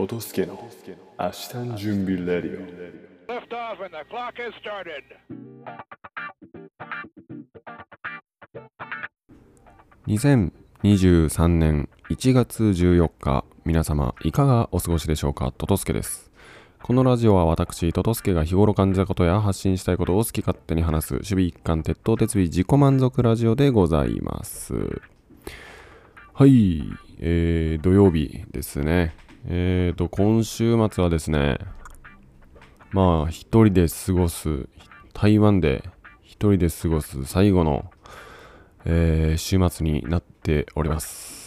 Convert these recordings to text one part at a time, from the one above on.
トトスケの明日の準備レディオ。Lift off and the clock has started. 2023年1月14日皆様いかがお過ごしでしょうか？トトスケです。このラジオは私トトスケが日頃感じたことや発信したいことを好き勝手に話す守備一貫鉄頭鉄尾自己満足ラジオでございます。はい、えー、土曜日ですねえーと今週末はですねまあ一人で過ごす台湾で一人で過ごす最後のえー週末になっております。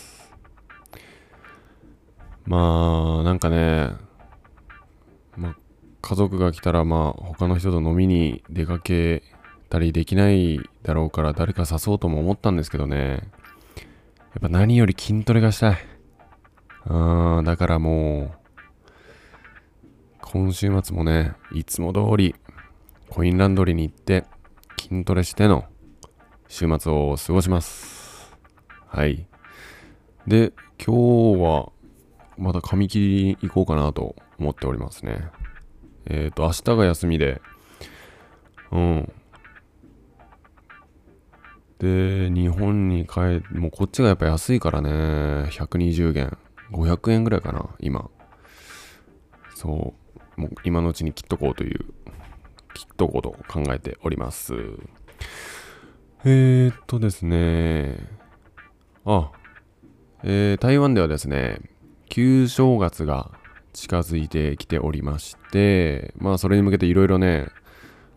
まあ、なんかね、まあ、家族が来たら、まあ、他の人と飲みに出かけたりできないだろうから、誰か誘おうとも思ったんですけどね、やっぱ何より筋トレがしたい。うん、だからもう、今週末もね、いつも通り、コインランドリーに行って、筋トレしての、週末を過ごします。はい。で、今日はまた髪切りに行こうかなと思っておりますね。えっ、と、明日が休みで、うん。で、日本に帰もうこっちがやっぱ安いからね、120元、500円ぐらいかな、今。そう、もう今のうちに切っとこうという、切っとこうと考えております。えー、っとですね。あ、えー台湾ではですね、旧正月が近づいてきておりまして、まあそれに向けていろいろね、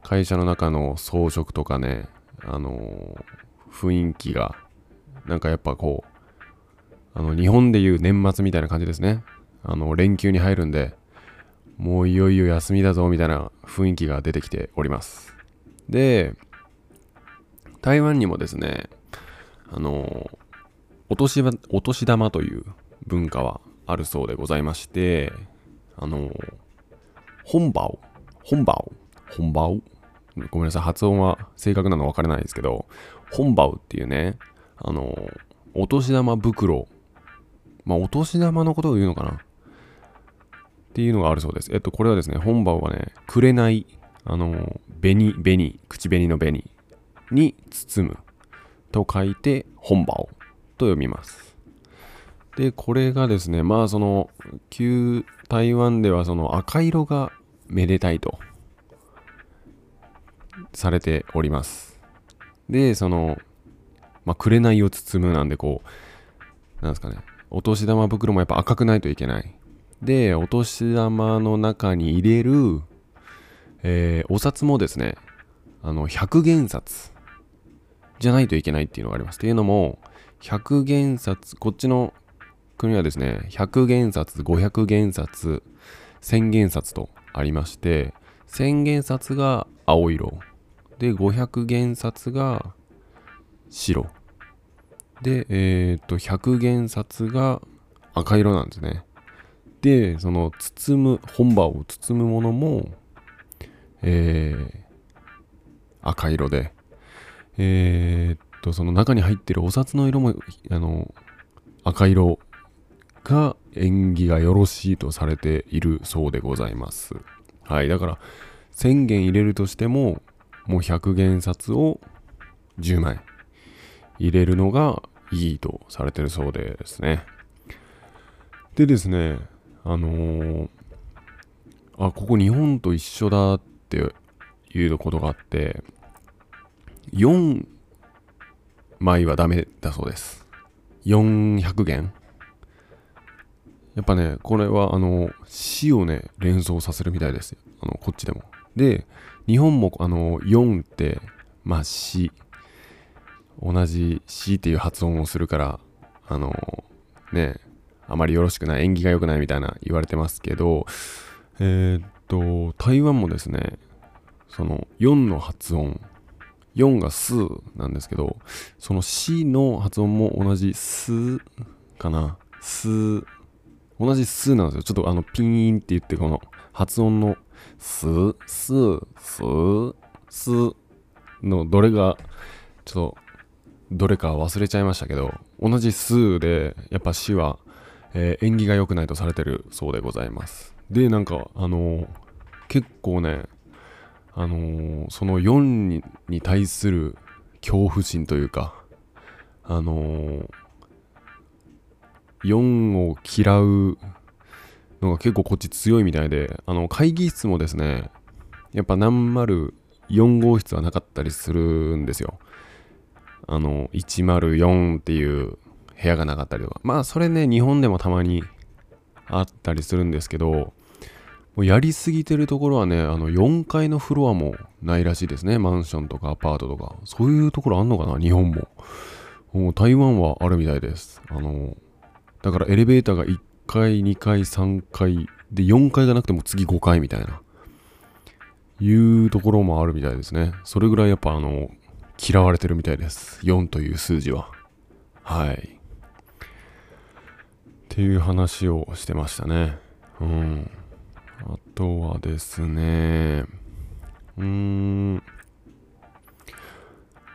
会社の中の装飾とかね、あのー雰囲気が、なんかやっぱこう、あの日本でいう年末みたいな感じですね。あの連休に入るんで、もういよいよ休みだぞみたいな雰囲気が出てきております。で、台湾にもですね、あの、お年お年玉という文化はあるそうでございまして、あの、本場を、本場を、本場を、ごめんなさい、発音は正確なの分からないですけど、本場っていうね、あの、お年玉袋、まあ、お年玉のことを言うのかな？っていうのがあるそうです。えっと、これはですね、本場はね、くれない、あの、紅、紅、口紅の紅に包むと書いて本場をと読みます。で、これがですね、まあその、旧台湾ではその赤色がめでたいとされております。で、その、まあ、紅を包むなんでこう、なんですかね、お年玉袋もやっぱ赤くないといけない。で、お年玉の中に入れる、えーお札もですね、あの、100元札じゃないといけないっていうのがあります。っていうのも、100元札、こっちの国はですね、100元札、500元札、1000元札とありまして、1000元札が青色。で、500元札が白。で、えっ、と、100元札が赤色なんですね。で、その包む、本場を包むものも、えー赤色で、えーっと、その中に入ってるお札の色も、あの、赤色が縁起がよろしいとされているそうでございます。はい。だから、1000元入れるとしても、もう100元札を10枚入れるのがいいとされてるそうですね。でですね、あのーあ、ここ日本と一緒だっていうことがあって、4枚はダメだそうです。400元やっぱね、これはあの、死をね、連想させるみたいです。あの、こっちでも。で、日本もあの、4って、まあ死。同じ死っていう発音をするから、あの、ね、あまりよろしくない、縁起が良くないみたいな言われてますけど、えーっと、台湾もですね、その4の発音、4がスなんですけど、その C の発音も同じスかな。ス、同じスなんですよ。ちょっとあのピーンって言ってこの発音のス、ス、ス、スのどれが、ちょっとどれか忘れちゃいましたけど、同じスで、やっぱ死は、えー縁起が良くないとされてるそうでございます。でなんかあのー結構ねあのーその4にに対する恐怖心というかあのー4を嫌うのが結構こっち強いみたいであの会議室もですねやっぱ何丸4号室はなかったりするんですよ。あの104っていう部屋がなかったりとか。まあそれね日本でもたまにあったりするんですけどもうやりすぎてるところはねあの4階のフロアもないらしいですね。マンションとかアパートとか。そういうところあんのかな日本も。もう台湾はあるみたいです。あのだからエレベーターが1階2階3階で4階がなくても次5階みたいな。いうところもあるみたいですね。それぐらいやっぱあの嫌われてるみたいです。4という数字は。はい。っていう話をしてましたね。うん。あとはですね。うーん。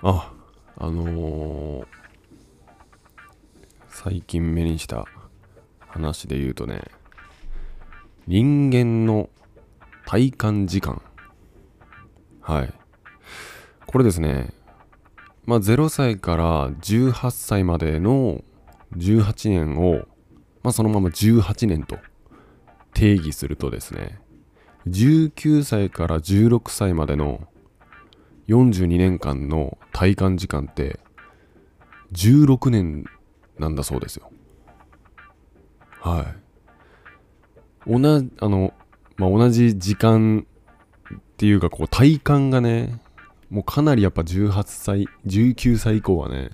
ああのー最近目にした話で言うとね人間の体感時間。はい。これですね。まあ0歳から18歳までの18年を、まあ、そのまま18年と定義するとですね19歳から16歳までの42年間の体感時間って16年なんだそうですよ。はい。同じあの、まあ、同じ時間っていうかこう体感がねもうかなりやっぱ18歳19歳以降はね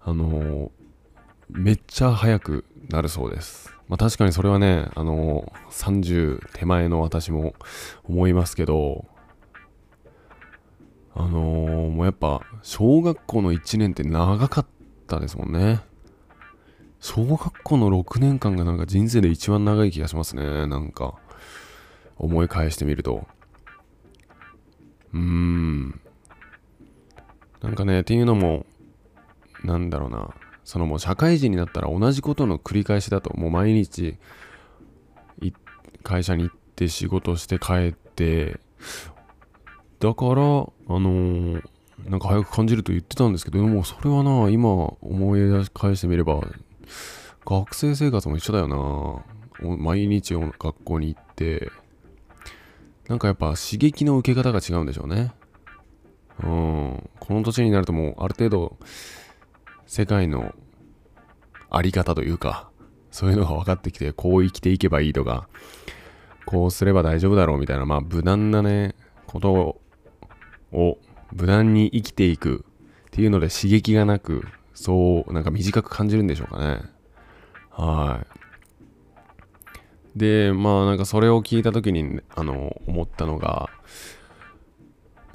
あのーめっちゃ早くなるそうです。まあ確かにそれはねあのー30手前の私も思いますけどあのーもうやっぱ小学校の1年って長かったですもんね。小学校の6年間がなんか人生で一番長い気がしますねなんか。思い返してみると。うーん。なんかねっていうのもなんだろうな。そのもう社会人になったら同じことの繰り返しだともう毎日会社に行って仕事して帰ってだからあのーなんか早く感じると言ってたんですけどでもそれはな今思い出し返してみれば学生生活も一緒だよな。毎日学校に行ってなんかやっぱ刺激の受け方が違うんでしょうね。うん。この年になるともうある程度世界のあり方というかそういうのが分かってきてこう生きていけばいいとかこうすれば大丈夫だろうみたいなまあ無難なねことを無難に生きていくっていうので刺激がなくそうなんか短く感じるんでしょうかね。はい。でまあなんかそれを聞いた時にあの思ったのが、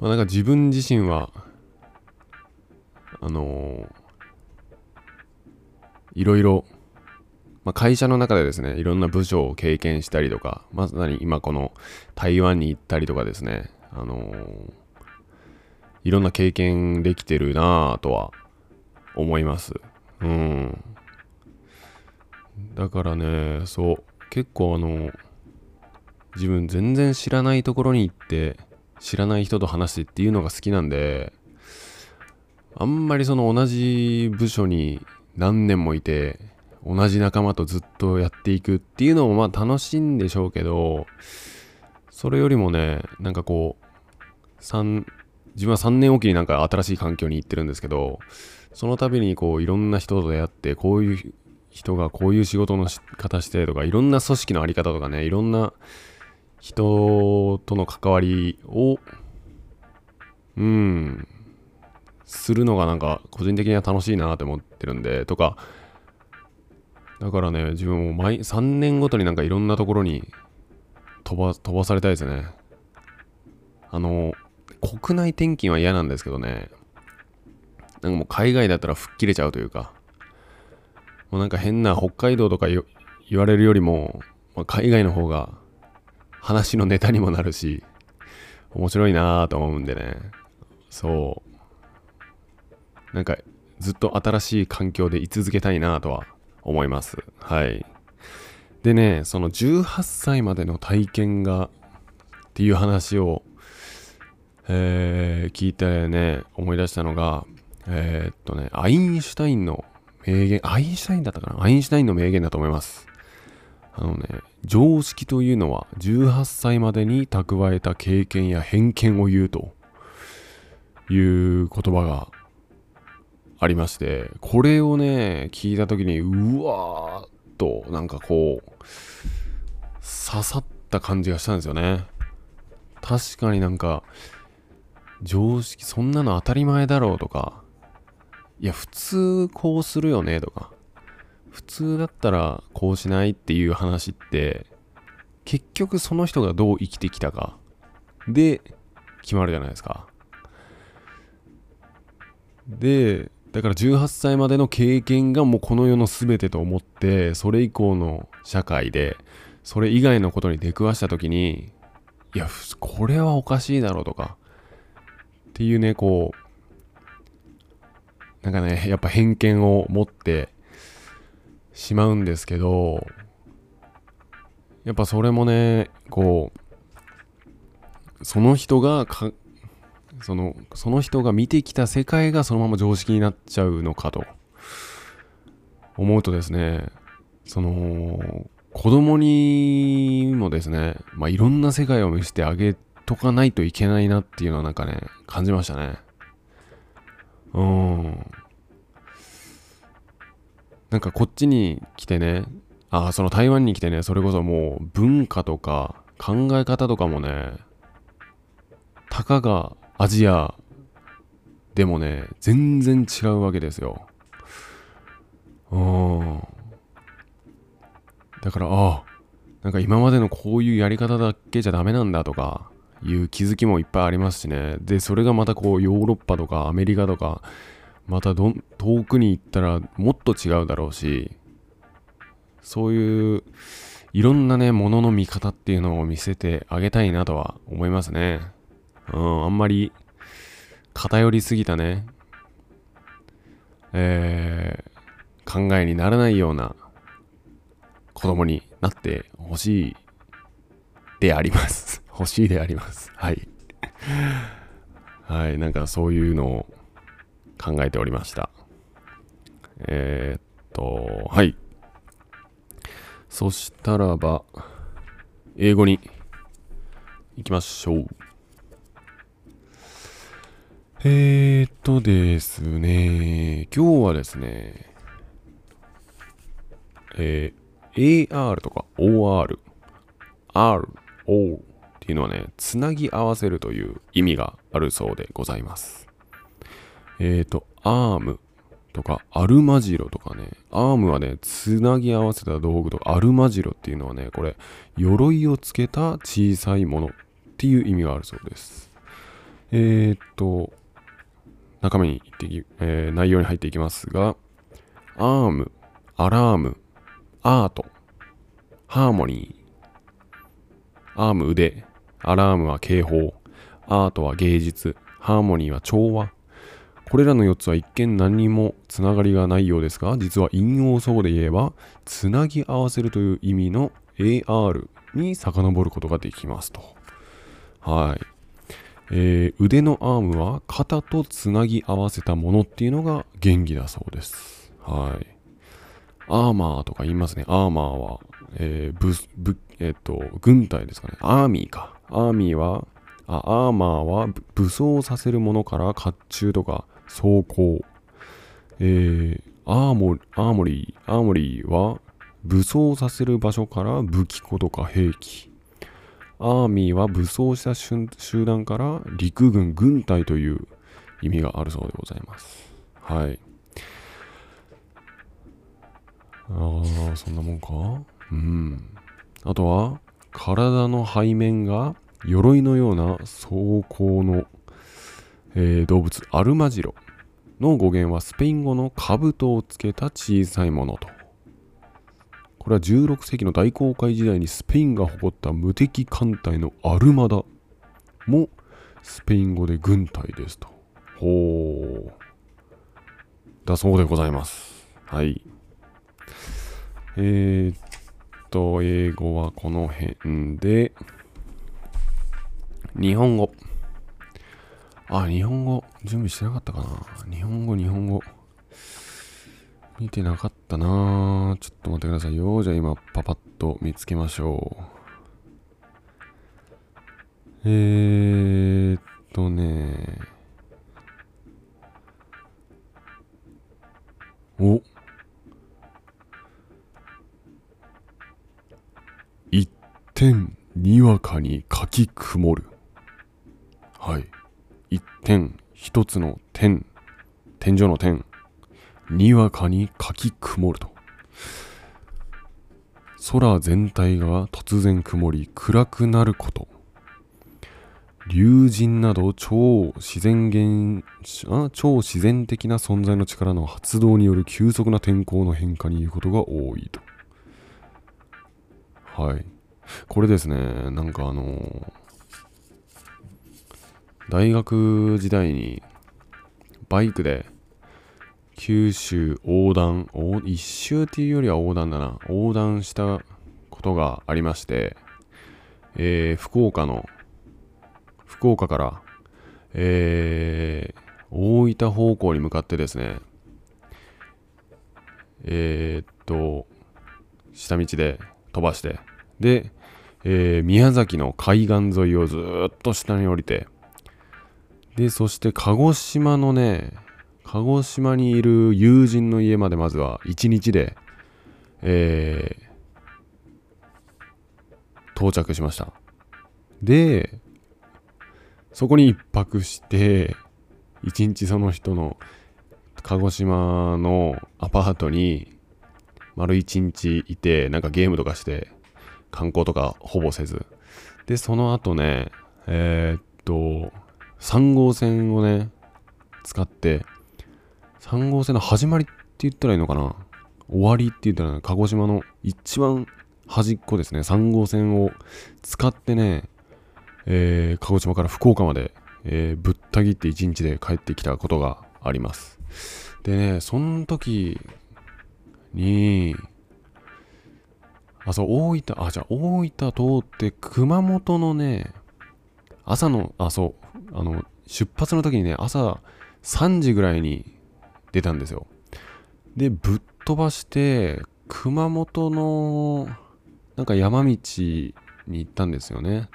まあ、なんか自分自身はあのいろいろ、まあ、会社の中でですねいろんな部署を経験したりとかまさに今この台湾に行ったりとかですねあのいろんな経験できてるなぁとは思います。うん。だからねそう。結構あの自分全然知らないところに行って知らない人と話してっていうのが好きなんであんまりその同じ部署に何年もいて同じ仲間とずっとやっていくっていうのもまあ楽しいんでしょうけどそれよりもねなんかこう三自分は3年おきになんか新しい環境に行ってるんですけどその度にこういろんな人と出会ってこういう人がこういう仕事のし方してとかいろんな組織のあり方とかねいろんな人との関わりをうんするのがなんか個人的には楽しいなって思ってるんでとかだからね自分も毎3年ごとになんかいろんなところに飛ば飛ばされたいですね。あの国内転勤は嫌なんですけどね。なんかもう海外だったら吹っ切れちゃうというか。もうなんか変な北海道とか言われるよりも、まあ、海外の方が話のネタにもなるし面白いなぁと思うんでねそうなんかずっと新しい環境で居続けたいなぁとは思います。はい。でね、その18歳までの体験がっていう話を、えー聞いてね、思い出したのが、えーっとね、アインシュタインの名言、アインシュタインだったかな？アインシュタインの名言だと思います。あのね、常識というのは18歳までに蓄えた経験や偏見を言うという言葉がありまして、これをね、聞いたときに、うわーっと、なんかこう、刺さった感じがしたんですよね。確かになんか、常識、そんなの当たり前だろうとか、いや、普通こうするよねとか、普通だったらこうしないっていう話って、結局その人がどう生きてきたか。で決まるじゃないですか。で、だから18歳までの経験がもうこの世の全てと思って、それ以降の社会で、それ以外のことに出くわした時に、いや、これはおかしいだろうとか、っていうね、こう、なんかね、やっぱ偏見を持ってしまうんですけど、やっぱそれもね、こう、その人がか、その、その人が見てきた世界がそのまま常識になっちゃうのかと思うとですね、その、子供にもですね、まあ、いろんな世界を見せてあげとかないといけないなっていうのはなんかね、感じましたね。うん。なんかこっちに来てね、あ、その台湾に来てね、それこそもう文化とか考え方とかもね、たかがアジアでもね、全然違うわけですよ。うん。だから、あなんか今までのこういうやり方だけじゃダメなんだとかいう気づきもいっぱいありますしね。で、それがまたこうヨーロッパとかアメリカとか、またど遠くに行ったらもっと違うだろうし、そういういろんなね、ものの見方っていうのを見せてあげたいなとは思いますね。うん、あんまり偏りすぎたね、えー、考えにならないような子供になってほしいであります。欲しいであります。はい。はい、なんかそういうのを考えておりました。えー、っと、はい。そしたらば、英語に行きましょう。えーっとですね、今日はですね、えー AR とか OR、R、O っていうのはね、つなぎ合わせるという意味があるそうでございます。えーと、アームとかアルマジロとかね、アームはね、つなぎ合わせた道具とか、アルマジロっていうのはね、これ、鎧をつけた小さいものっていう意味があるそうです。えーと、中身に行ってき、えー内容に入っていきますが、arm、alarm、art、harmony、arm 腕、 alarm は警報、 art は芸術、 harmony は調和。これらの4つは一見何にもつながりがないようですが、実は印欧祖語で言えば、つなぎ合わせるという意味の AR に遡ることができますと。はい。えー腕の arm は肩とつなぎ合わせたものっていうのが原義だそうです。はい。アーマーとか言いますね。アーマーは、えー、武、武、えっ、と、軍隊ですかね。アーミーか。アーミーは、あアーマーは武装させるものから甲冑とか装甲。えー、アーモ、アーモリー、アーモリーは武装させる場所から武器庫とか兵器。アーミーは武装した集集団から陸軍、軍隊という意味があるそうでございます。はい。ああ、そんなもんか？うん。あとは、体の背面が鎧のような装甲の、えー動物、アルマジロの語源はスペイン語の兜をつけた小さいものと。これは16世紀の大航海時代にスペインが誇った無敵艦隊のアルマダもスペイン語で軍隊ですと。ほう。だそうでございます。はい。えー、と、英語はこの辺で、日本語。あ、日本語、準備してなかったかな。日本語、日本語。見てなかったなちょっと待ってくださいよ。じゃあ今、パパッと見つけましょう。えーっとねおにかき曇る。はい。一点一つの点。天井の点。にわかにかき曇ると。空全体が突然曇り暗くなること。竜神など超自然現あ超自然的な存在の力の発動による急速な天候の変化にいうことが多いと。はい。これですね。なんかあの大学時代にバイクで九州横断一周っていうよりは横断だな。横断したことがありまして、えー福岡の福岡から、えー大分方向に向かってですねえーっと下道で飛ばしてで、えー宮崎の海岸沿いをずっと下に降りてでそして鹿児島のね鹿児島にいる友人の家までまずは1日で、えー到着しました。でそこに一泊して一日その人の鹿児島のアパートに丸一日いてなんかゲームとかして観光とかほぼせず。でその後ねえーっと3号線をね使って3号線の始まりって言ったらいいのかな？終わりって言ったら鹿児島の一番端っこですね。3号線を使ってね、えー鹿児島から福岡まで、えーぶった切って1日で帰ってきたことがあります。でねその時にあそう大分あじゃあ大分通って熊本のね朝のあそうあの出発の時にね朝3時ぐらいに出たんですよ。でぶっ飛ばして熊本のなんか山道に行ったんですよね。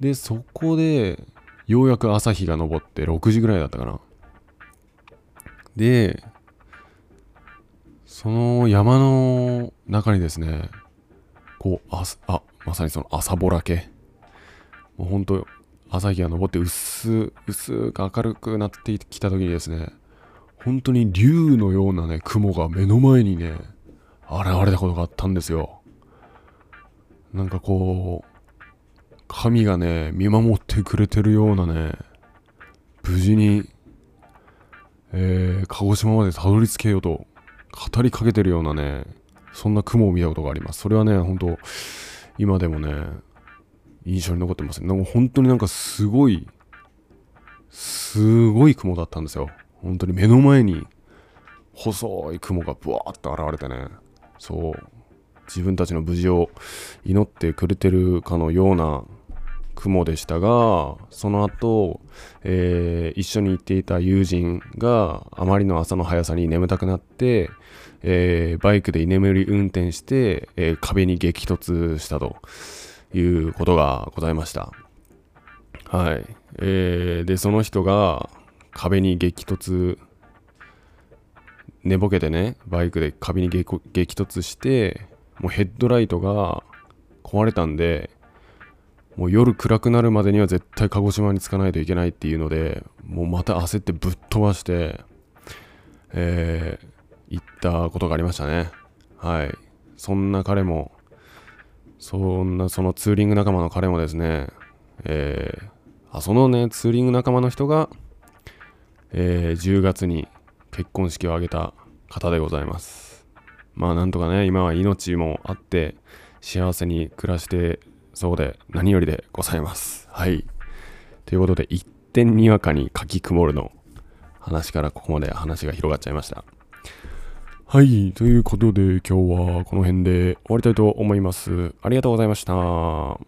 でそこでようやく朝日が昇って6時ぐらいだったかな。でその山の中にですねこうああまさにその朝ぼらけ。もうほんと朝日が昇って薄薄く明るくなってきた時にですね本当に竜のようなね雲が目の前にね現れたことがあったんですよ。なんかこう神がね見守ってくれてるようなね無事に、えー鹿児島までたどり着けようと語りかけてるようなねそんな雲を見たことがありますそれはね本当今でもね印象に残ってますね。なんか本当になんかすごい、すごい雲だったんですよ。本当に目の前に細い雲がブワーッと現れてね、そう、自分たちの無事を祈ってくれてるかのような雲でしたが、その後、えー一緒に行っていた友人があまりの朝の速さに眠たくなって、えーバイクで居眠り運転して、えー壁に激突したと。いうことがございました。はい。えーで、その人が壁に激突、寝ぼけてね、バイクで壁に激突して、もうヘッドライトが壊れたんで、もう夜暗くなるまでには絶対鹿児島に着かないといけないっていうので、もうまた焦ってぶっ飛ばして、えー行ったことがありましたね。はい。そんな彼も、そんなそのツーリング仲間の彼もですね、えーあそのねツーリング仲間の人が、えー10月に結婚式を挙げた方でございますまあなんとかね今は命もあって幸せに暮らしてそうで何よりでございますはいということで一点にわかにかき曇るの話からここまで話が広がっちゃいましたはい、ということで今日はこの辺で終わりたいと思います。ありがとうございました。